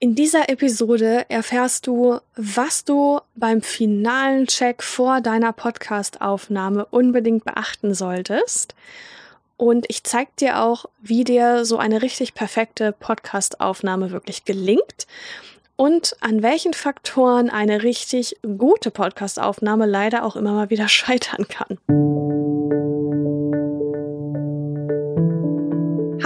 In dieser Episode erfährst du, was du beim finalen Check vor deiner Podcast-Aufnahme unbedingt beachten solltest. Und ich zeige dir auch, wie dir so eine richtig perfekte Podcast-Aufnahme wirklich gelingt und an welchen Faktoren eine richtig gute Podcast-Aufnahme leider auch immer mal wieder scheitern kann.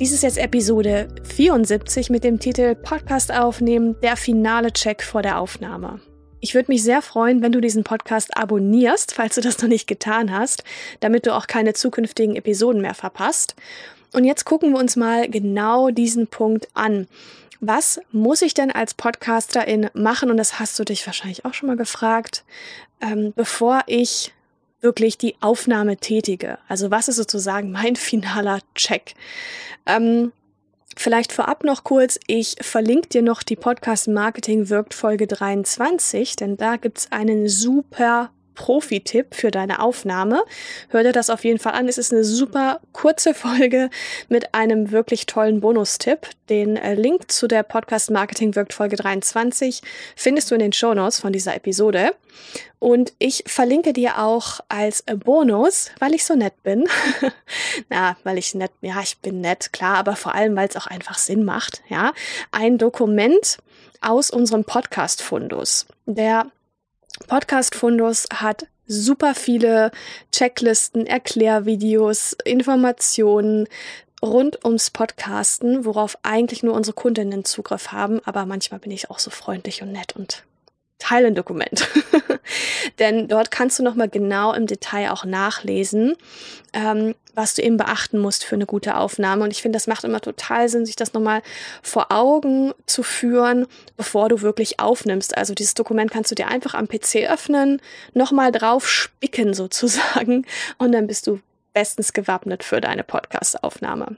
Dies ist jetzt Episode 74 mit dem Titel Podcast aufnehmen, der finale Check vor der Aufnahme. Ich würde mich sehr freuen, wenn du diesen Podcast abonnierst, falls du das noch nicht getan hast, damit du auch keine zukünftigen Episoden mehr verpasst. Und jetzt gucken wir uns mal genau diesen Punkt an. Was muss ich denn als Podcasterin machen? Und das hast du dich wahrscheinlich auch schon mal gefragt, ähm, bevor ich wirklich die Aufnahme tätige. Also was ist sozusagen mein finaler Check? Ähm, Vielleicht vorab noch kurz, ich verlinke dir noch die Podcast Marketing wirkt Folge 23, denn da gibt's einen super Profi-Tipp für deine Aufnahme. Hör dir das auf jeden Fall an. Es ist eine super kurze Folge mit einem wirklich tollen Bonustipp. Den äh, Link zu der Podcast Marketing wirkt Folge 23 findest du in den Show Notes von dieser Episode. Und ich verlinke dir auch als Bonus, weil ich so nett bin. Na, weil ich nett, ja, ich bin nett, klar, aber vor allem, weil es auch einfach Sinn macht, ja, ein Dokument aus unserem Podcast-Fundus. Der Podcast Fundus hat super viele Checklisten, Erklärvideos, Informationen rund ums Podcasten, worauf eigentlich nur unsere Kundinnen Zugriff haben. Aber manchmal bin ich auch so freundlich und nett und teile ein Dokument. Denn dort kannst du nochmal genau im Detail auch nachlesen, ähm, was du eben beachten musst für eine gute Aufnahme. Und ich finde, das macht immer total Sinn, sich das nochmal vor Augen zu führen, bevor du wirklich aufnimmst. Also dieses Dokument kannst du dir einfach am PC öffnen, nochmal drauf spicken sozusagen und dann bist du bestens gewappnet für deine Podcast-Aufnahme.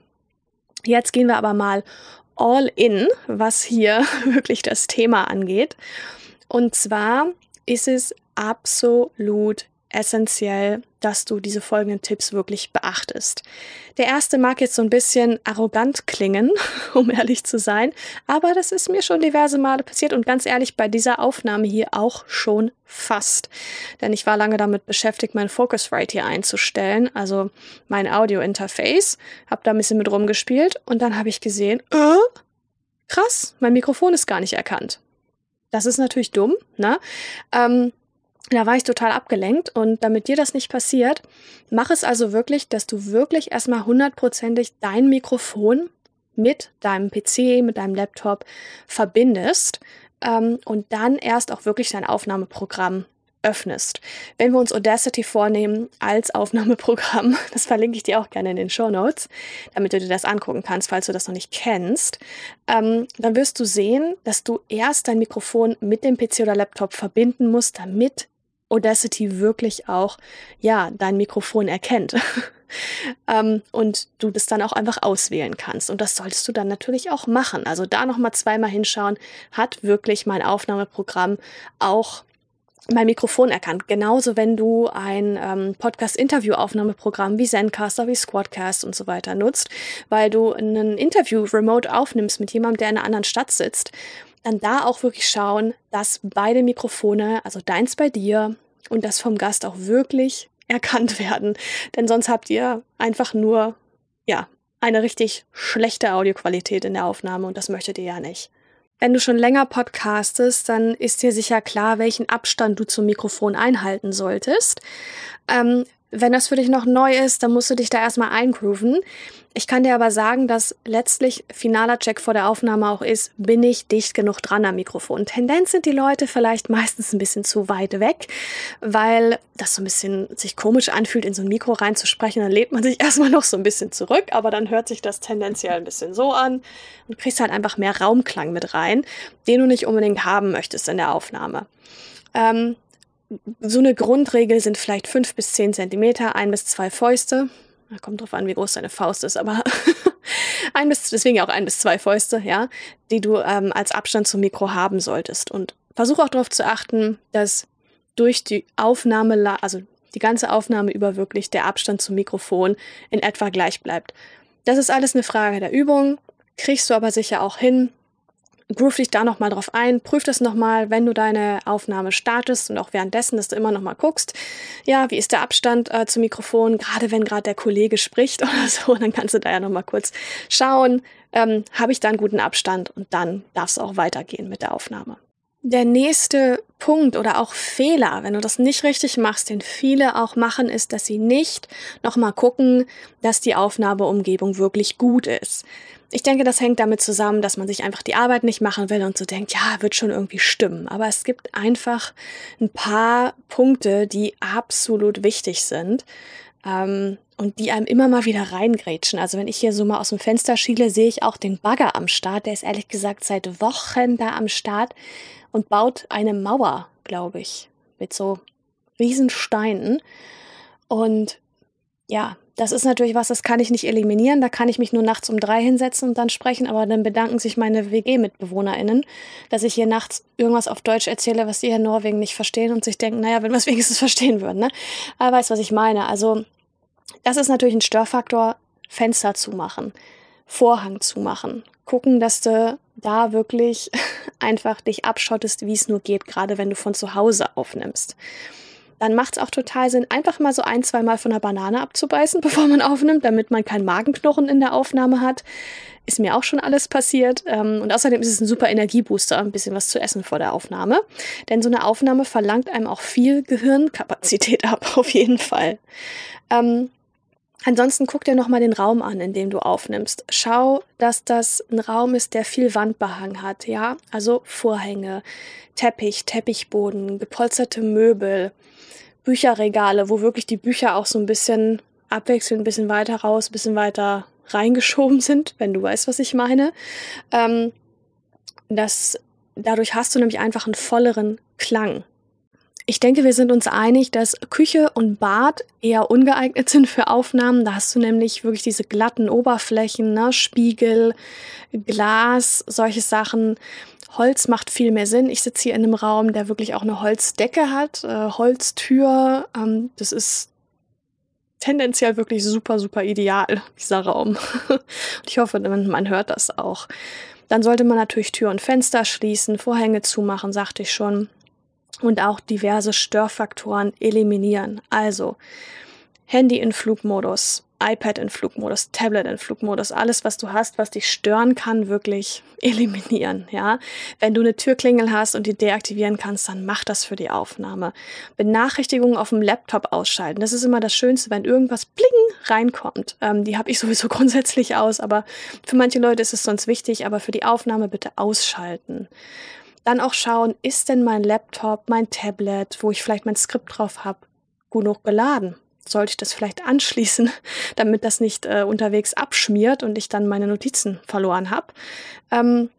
Jetzt gehen wir aber mal all in, was hier wirklich das Thema angeht. Und zwar ist es absolut essentiell, dass du diese folgenden Tipps wirklich beachtest. Der erste mag jetzt so ein bisschen arrogant klingen, um ehrlich zu sein, aber das ist mir schon diverse Male passiert und ganz ehrlich bei dieser Aufnahme hier auch schon fast. Denn ich war lange damit beschäftigt, mein Focusrite hier einzustellen, also mein Audio-Interface, habe da ein bisschen mit rumgespielt und dann habe ich gesehen, äh, krass, mein Mikrofon ist gar nicht erkannt. Das ist natürlich dumm, ne? Ähm, da war ich total abgelenkt und damit dir das nicht passiert, mach es also wirklich, dass du wirklich erstmal hundertprozentig dein Mikrofon mit deinem PC, mit deinem Laptop verbindest ähm, und dann erst auch wirklich dein Aufnahmeprogramm öffnest. Wenn wir uns Audacity vornehmen als Aufnahmeprogramm, das verlinke ich dir auch gerne in den Show Notes, damit du dir das angucken kannst, falls du das noch nicht kennst, ähm, dann wirst du sehen, dass du erst dein Mikrofon mit dem PC oder Laptop verbinden musst, damit Audacity wirklich auch, ja, dein Mikrofon erkennt. ähm, und du das dann auch einfach auswählen kannst. Und das solltest du dann natürlich auch machen. Also da nochmal zweimal hinschauen, hat wirklich mein Aufnahmeprogramm auch mein Mikrofon erkannt. Genauso, wenn du ein ähm, Podcast-Interview-Aufnahmeprogramm wie Zencaster, wie Squadcast und so weiter nutzt, weil du ein Interview remote aufnimmst mit jemandem, der in einer anderen Stadt sitzt, dann da auch wirklich schauen, dass beide Mikrofone, also deins bei dir und das vom Gast auch wirklich erkannt werden. Denn sonst habt ihr einfach nur, ja, eine richtig schlechte Audioqualität in der Aufnahme und das möchtet ihr ja nicht. Wenn du schon länger podcastest, dann ist dir sicher klar, welchen Abstand du zum Mikrofon einhalten solltest. Ähm, wenn das für dich noch neu ist, dann musst du dich da erstmal eingrooven. Ich kann dir aber sagen, dass letztlich finaler Check vor der Aufnahme auch ist, bin ich dicht genug dran am Mikrofon. Tendenz sind die Leute vielleicht meistens ein bisschen zu weit weg, weil das so ein bisschen sich komisch anfühlt, in so ein Mikro reinzusprechen. Dann lebt man sich erstmal noch so ein bisschen zurück, aber dann hört sich das tendenziell ein bisschen so an und kriegst halt einfach mehr Raumklang mit rein, den du nicht unbedingt haben möchtest in der Aufnahme. Ähm, so eine Grundregel sind vielleicht fünf bis zehn Zentimeter, ein bis zwei Fäuste. Da kommt drauf an, wie groß deine Faust ist, aber ein bis, deswegen auch ein bis zwei Fäuste, ja, die du ähm, als Abstand zum Mikro haben solltest. Und versuch auch darauf zu achten, dass durch die Aufnahme, also die ganze Aufnahme über wirklich der Abstand zum Mikrofon in etwa gleich bleibt. Das ist alles eine Frage der Übung, kriegst du aber sicher auch hin. Groove dich da nochmal drauf ein, prüf das nochmal, wenn du deine Aufnahme startest und auch währenddessen, dass du immer nochmal guckst, ja, wie ist der Abstand äh, zum Mikrofon, gerade wenn gerade der Kollege spricht oder so, dann kannst du da ja nochmal kurz schauen, ähm, habe ich da einen guten Abstand und dann darfst du auch weitergehen mit der Aufnahme. Der nächste Punkt oder auch Fehler, wenn du das nicht richtig machst, den viele auch machen, ist, dass sie nicht nochmal gucken, dass die Aufnahmeumgebung wirklich gut ist. Ich denke, das hängt damit zusammen, dass man sich einfach die Arbeit nicht machen will und so denkt, ja, wird schon irgendwie stimmen. Aber es gibt einfach ein paar Punkte, die absolut wichtig sind. Ähm, und die einem immer mal wieder reingrätschen. Also wenn ich hier so mal aus dem Fenster schiele, sehe ich auch den Bagger am Start. Der ist ehrlich gesagt seit Wochen da am Start und baut eine Mauer, glaube ich, mit so Riesensteinen. Und ja, das ist natürlich was, das kann ich nicht eliminieren. Da kann ich mich nur nachts um drei hinsetzen und dann sprechen. Aber dann bedanken sich meine WG-MitbewohnerInnen, dass ich hier nachts irgendwas auf Deutsch erzähle, was die hier in Norwegen nicht verstehen und sich denken, naja, wenn wir es wenigstens verstehen würden, ne? Aber weißt, was ich meine. Also, das ist natürlich ein Störfaktor, Fenster zu machen, Vorhang zu machen, gucken, dass du da wirklich einfach dich abschottest, wie es nur geht, gerade wenn du von zu Hause aufnimmst. Dann macht es auch total Sinn, einfach mal so ein, zwei Mal von der Banane abzubeißen, bevor man aufnimmt, damit man keinen Magenknochen in der Aufnahme hat. Ist mir auch schon alles passiert. Ähm, und außerdem ist es ein super Energiebooster, ein bisschen was zu essen vor der Aufnahme. Denn so eine Aufnahme verlangt einem auch viel Gehirnkapazität ab, auf jeden Fall. Ähm, Ansonsten guck dir nochmal den Raum an, in dem du aufnimmst. Schau, dass das ein Raum ist, der viel Wandbehang hat, ja? Also Vorhänge, Teppich, Teppichboden, gepolsterte Möbel, Bücherregale, wo wirklich die Bücher auch so ein bisschen abwechselnd, ein bisschen weiter raus, ein bisschen weiter reingeschoben sind, wenn du weißt, was ich meine. Ähm, das, dadurch hast du nämlich einfach einen volleren Klang. Ich denke, wir sind uns einig, dass Küche und Bad eher ungeeignet sind für Aufnahmen. Da hast du nämlich wirklich diese glatten Oberflächen, ne? Spiegel, Glas, solche Sachen. Holz macht viel mehr Sinn. Ich sitze hier in einem Raum, der wirklich auch eine Holzdecke hat, äh, Holztür. Ähm, das ist tendenziell wirklich super, super ideal, dieser Raum. und ich hoffe, man hört das auch. Dann sollte man natürlich Tür und Fenster schließen, Vorhänge zumachen, sagte ich schon und auch diverse Störfaktoren eliminieren. Also Handy in Flugmodus, iPad in Flugmodus, Tablet in Flugmodus, alles, was du hast, was dich stören kann, wirklich eliminieren, ja. Wenn du eine Türklingel hast und die deaktivieren kannst, dann mach das für die Aufnahme. Benachrichtigungen auf dem Laptop ausschalten. Das ist immer das Schönste, wenn irgendwas bling reinkommt. Ähm, die habe ich sowieso grundsätzlich aus, aber für manche Leute ist es sonst wichtig, aber für die Aufnahme bitte ausschalten. Dann auch schauen, ist denn mein Laptop, mein Tablet, wo ich vielleicht mein Skript drauf habe, genug geladen? Sollte ich das vielleicht anschließen, damit das nicht äh, unterwegs abschmiert und ich dann meine Notizen verloren habe? Ähm,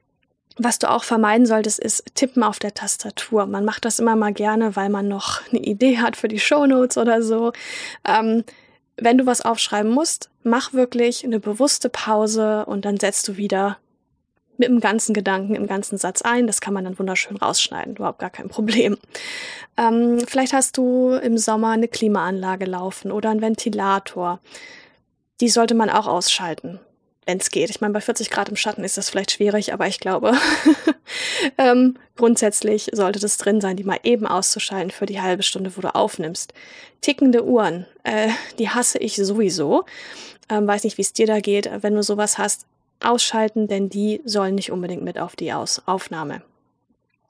was du auch vermeiden solltest, ist Tippen auf der Tastatur. Man macht das immer mal gerne, weil man noch eine Idee hat für die Shownotes oder so. Ähm, wenn du was aufschreiben musst, mach wirklich eine bewusste Pause und dann setzt du wieder mit dem ganzen Gedanken im ganzen Satz ein. Das kann man dann wunderschön rausschneiden, überhaupt gar kein Problem. Ähm, vielleicht hast du im Sommer eine Klimaanlage laufen oder einen Ventilator. Die sollte man auch ausschalten, wenn es geht. Ich meine, bei 40 Grad im Schatten ist das vielleicht schwierig, aber ich glaube, ähm, grundsätzlich sollte das drin sein, die mal eben auszuschalten für die halbe Stunde, wo du aufnimmst. Tickende Uhren, äh, die hasse ich sowieso. Ähm, weiß nicht, wie es dir da geht. Wenn du sowas hast, ausschalten, denn die sollen nicht unbedingt mit auf die Aus Aufnahme.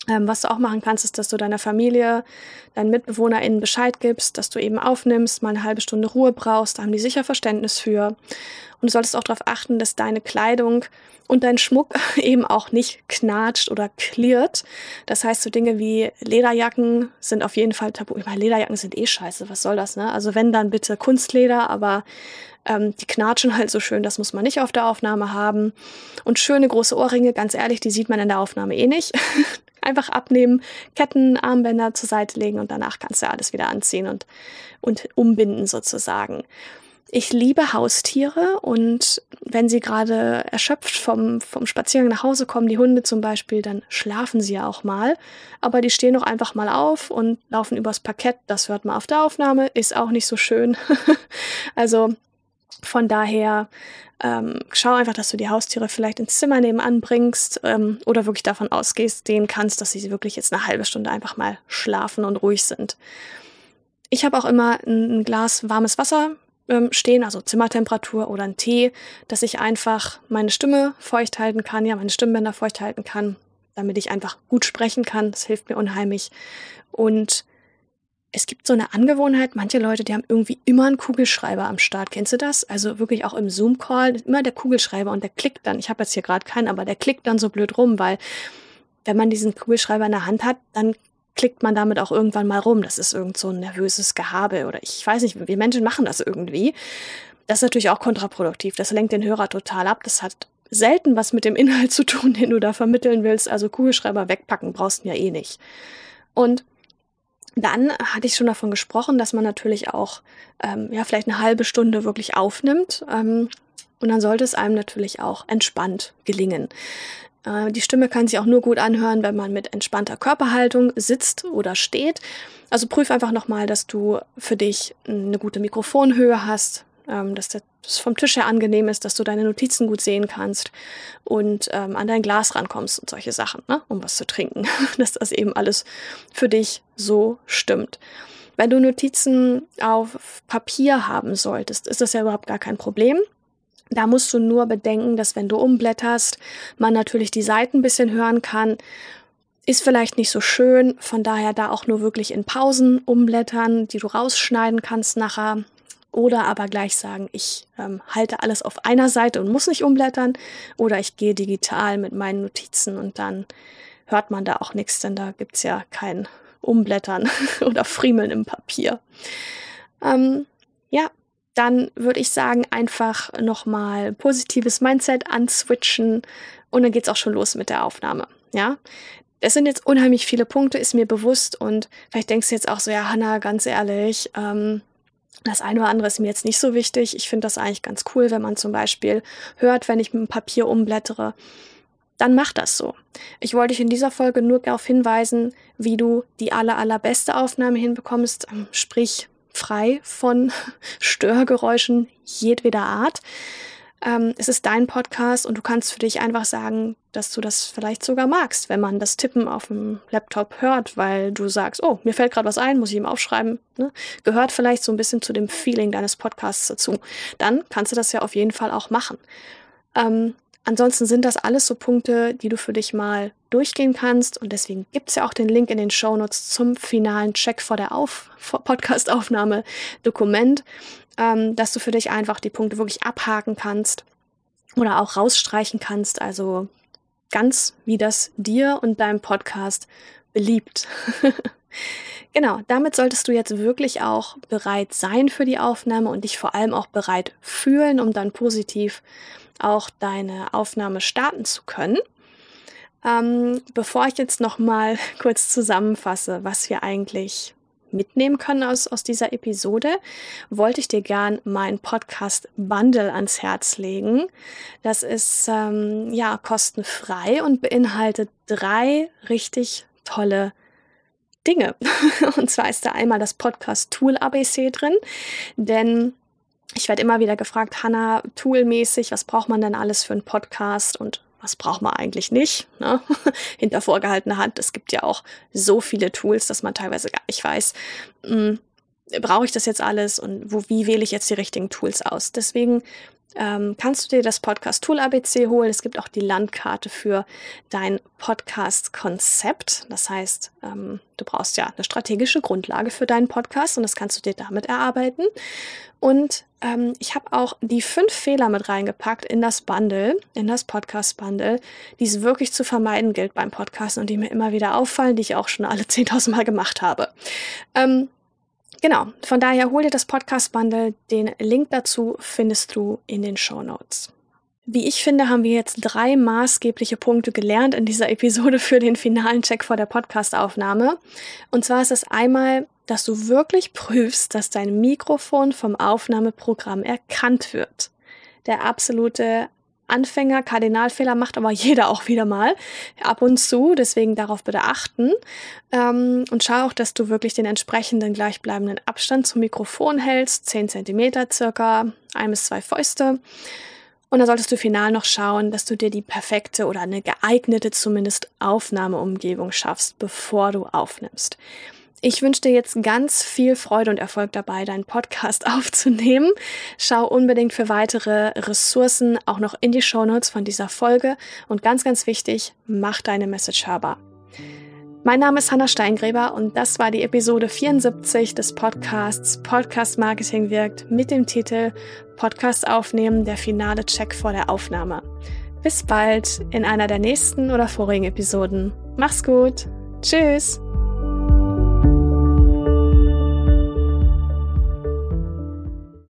Ähm, was du auch machen kannst, ist, dass du deiner Familie, deinen MitbewohnerInnen Bescheid gibst, dass du eben aufnimmst, mal eine halbe Stunde Ruhe brauchst, da haben die sicher Verständnis für. Und du solltest auch darauf achten, dass deine Kleidung und dein Schmuck eben auch nicht knatscht oder klirrt. Das heißt, so Dinge wie Lederjacken sind auf jeden Fall tabu. Ich meine, Lederjacken sind eh scheiße, was soll das, ne? Also wenn, dann bitte Kunstleder, aber ähm, die knatschen halt so schön, das muss man nicht auf der Aufnahme haben. Und schöne große Ohrringe, ganz ehrlich, die sieht man in der Aufnahme eh nicht. Einfach abnehmen, Ketten, Armbänder zur Seite legen und danach kannst du alles wieder anziehen und, und umbinden sozusagen. Ich liebe Haustiere und wenn sie gerade erschöpft vom, vom Spaziergang nach Hause kommen, die Hunde zum Beispiel, dann schlafen sie ja auch mal. Aber die stehen auch einfach mal auf und laufen übers Parkett. Das hört man auf der Aufnahme, ist auch nicht so schön. also von daher ähm, schau einfach, dass du die Haustiere vielleicht ins Zimmer nebenan bringst ähm, oder wirklich davon ausgehst, denen kannst, dass sie wirklich jetzt eine halbe Stunde einfach mal schlafen und ruhig sind. Ich habe auch immer ein, ein Glas warmes Wasser ähm, stehen, also Zimmertemperatur oder ein Tee, dass ich einfach meine Stimme feucht halten kann, ja, meine Stimmbänder feucht halten kann, damit ich einfach gut sprechen kann. Das hilft mir unheimlich. Und es gibt so eine Angewohnheit, manche Leute, die haben irgendwie immer einen Kugelschreiber am Start. Kennst du das? Also wirklich auch im Zoom-Call, immer der Kugelschreiber und der klickt dann. Ich habe jetzt hier gerade keinen, aber der klickt dann so blöd rum, weil wenn man diesen Kugelschreiber in der Hand hat, dann klickt man damit auch irgendwann mal rum. Das ist irgend so ein nervöses Gehabe oder ich weiß nicht, wir Menschen machen das irgendwie. Das ist natürlich auch kontraproduktiv. Das lenkt den Hörer total ab. Das hat selten was mit dem Inhalt zu tun, den du da vermitteln willst. Also Kugelschreiber wegpacken brauchst du ja eh nicht. Und dann hatte ich schon davon gesprochen, dass man natürlich auch ähm, ja vielleicht eine halbe Stunde wirklich aufnimmt. Ähm, und dann sollte es einem natürlich auch entspannt gelingen. Äh, die Stimme kann sich auch nur gut anhören, wenn man mit entspannter Körperhaltung sitzt oder steht. Also prüf einfach nochmal, dass du für dich eine gute Mikrofonhöhe hast, ähm, dass das vom Tisch her angenehm ist, dass du deine Notizen gut sehen kannst und ähm, an dein Glas rankommst und solche Sachen, ne? um was zu trinken, dass das eben alles für dich so stimmt. Wenn du Notizen auf Papier haben solltest, ist das ja überhaupt gar kein Problem. Da musst du nur bedenken, dass wenn du umblätterst, man natürlich die Seiten ein bisschen hören kann. Ist vielleicht nicht so schön, von daher da auch nur wirklich in Pausen umblättern, die du rausschneiden kannst nachher oder aber gleich sagen, ich ähm, halte alles auf einer Seite und muss nicht umblättern oder ich gehe digital mit meinen Notizen und dann hört man da auch nichts, denn da gibt's ja kein Umblättern oder Friemeln im Papier. Ähm, ja, dann würde ich sagen, einfach nochmal positives Mindset answitchen und dann geht's auch schon los mit der Aufnahme. Ja, es sind jetzt unheimlich viele Punkte, ist mir bewusst und vielleicht denkst du jetzt auch so, ja, Hanna, ganz ehrlich, ähm, das eine oder andere ist mir jetzt nicht so wichtig. Ich finde das eigentlich ganz cool, wenn man zum Beispiel hört, wenn ich mit dem Papier umblättere. Dann mach das so. Ich wollte dich in dieser Folge nur darauf hinweisen, wie du die aller, allerbeste Aufnahme hinbekommst, ähm, sprich frei von Störgeräuschen jedweder Art. Ähm, es ist dein Podcast und du kannst für dich einfach sagen, dass du das vielleicht sogar magst, wenn man das Tippen auf dem Laptop hört, weil du sagst, oh, mir fällt gerade was ein, muss ich ihm aufschreiben. Ne? Gehört vielleicht so ein bisschen zu dem Feeling deines Podcasts dazu. Dann kannst du das ja auf jeden Fall auch machen. Ähm, ansonsten sind das alles so Punkte, die du für dich mal durchgehen kannst. Und deswegen gibt es ja auch den Link in den Shownotes zum finalen Check vor der Auf Podcast-Aufnahme Dokument, ähm, dass du für dich einfach die Punkte wirklich abhaken kannst oder auch rausstreichen kannst. Also ganz wie das dir und deinem Podcast beliebt. genau, damit solltest du jetzt wirklich auch bereit sein für die Aufnahme und dich vor allem auch bereit fühlen, um dann positiv auch deine Aufnahme starten zu können. Ähm, bevor ich jetzt noch mal kurz zusammenfasse, was wir eigentlich mitnehmen können aus, aus dieser Episode, wollte ich dir gern mein Podcast Bundle ans Herz legen. Das ist ähm, ja kostenfrei und beinhaltet drei richtig tolle Dinge. Und zwar ist da einmal das Podcast Tool ABC drin, denn ich werde immer wieder gefragt, Hanna, toolmäßig, was braucht man denn alles für einen Podcast und was braucht man eigentlich nicht? Ne? Hinter vorgehaltener Hand. Es gibt ja auch so viele Tools, dass man teilweise gar nicht weiß, hm, brauche ich das jetzt alles und wo, wie wähle ich jetzt die richtigen Tools aus? Deswegen ähm, kannst du dir das Podcast Tool ABC holen. Es gibt auch die Landkarte für dein Podcast-Konzept. Das heißt, ähm, du brauchst ja eine strategische Grundlage für deinen Podcast und das kannst du dir damit erarbeiten. Und ähm, ich habe auch die fünf Fehler mit reingepackt in das Bundle, in das Podcast-Bundle, die es wirklich zu vermeiden gilt beim Podcasten und die mir immer wieder auffallen, die ich auch schon alle 10.000 Mal gemacht habe. Genau, von daher hol dir das Podcast-Bundle. Den Link dazu findest du in den Show Notes. Wie ich finde, haben wir jetzt drei maßgebliche Punkte gelernt in dieser Episode für den finalen Check vor der Podcastaufnahme. Und zwar ist es einmal, dass du wirklich prüfst, dass dein Mikrofon vom Aufnahmeprogramm erkannt wird. Der absolute Anfänger Kardinalfehler macht aber jeder auch wieder mal ab und zu, deswegen darauf bitte achten. Ähm, und schau auch, dass du wirklich den entsprechenden gleichbleibenden Abstand zum Mikrofon hältst, 10 Zentimeter circa, ein bis zwei Fäuste. Und dann solltest du final noch schauen, dass du dir die perfekte oder eine geeignete zumindest Aufnahmeumgebung schaffst, bevor du aufnimmst. Ich wünsche dir jetzt ganz viel Freude und Erfolg dabei, deinen Podcast aufzunehmen. Schau unbedingt für weitere Ressourcen auch noch in die Shownotes von dieser Folge und ganz, ganz wichtig, mach deine Message hörbar. Mein Name ist Hanna Steingräber und das war die Episode 74 des Podcasts Podcast Marketing wirkt mit dem Titel Podcast aufnehmen, der finale Check vor der Aufnahme. Bis bald in einer der nächsten oder vorigen Episoden. Mach's gut. Tschüss.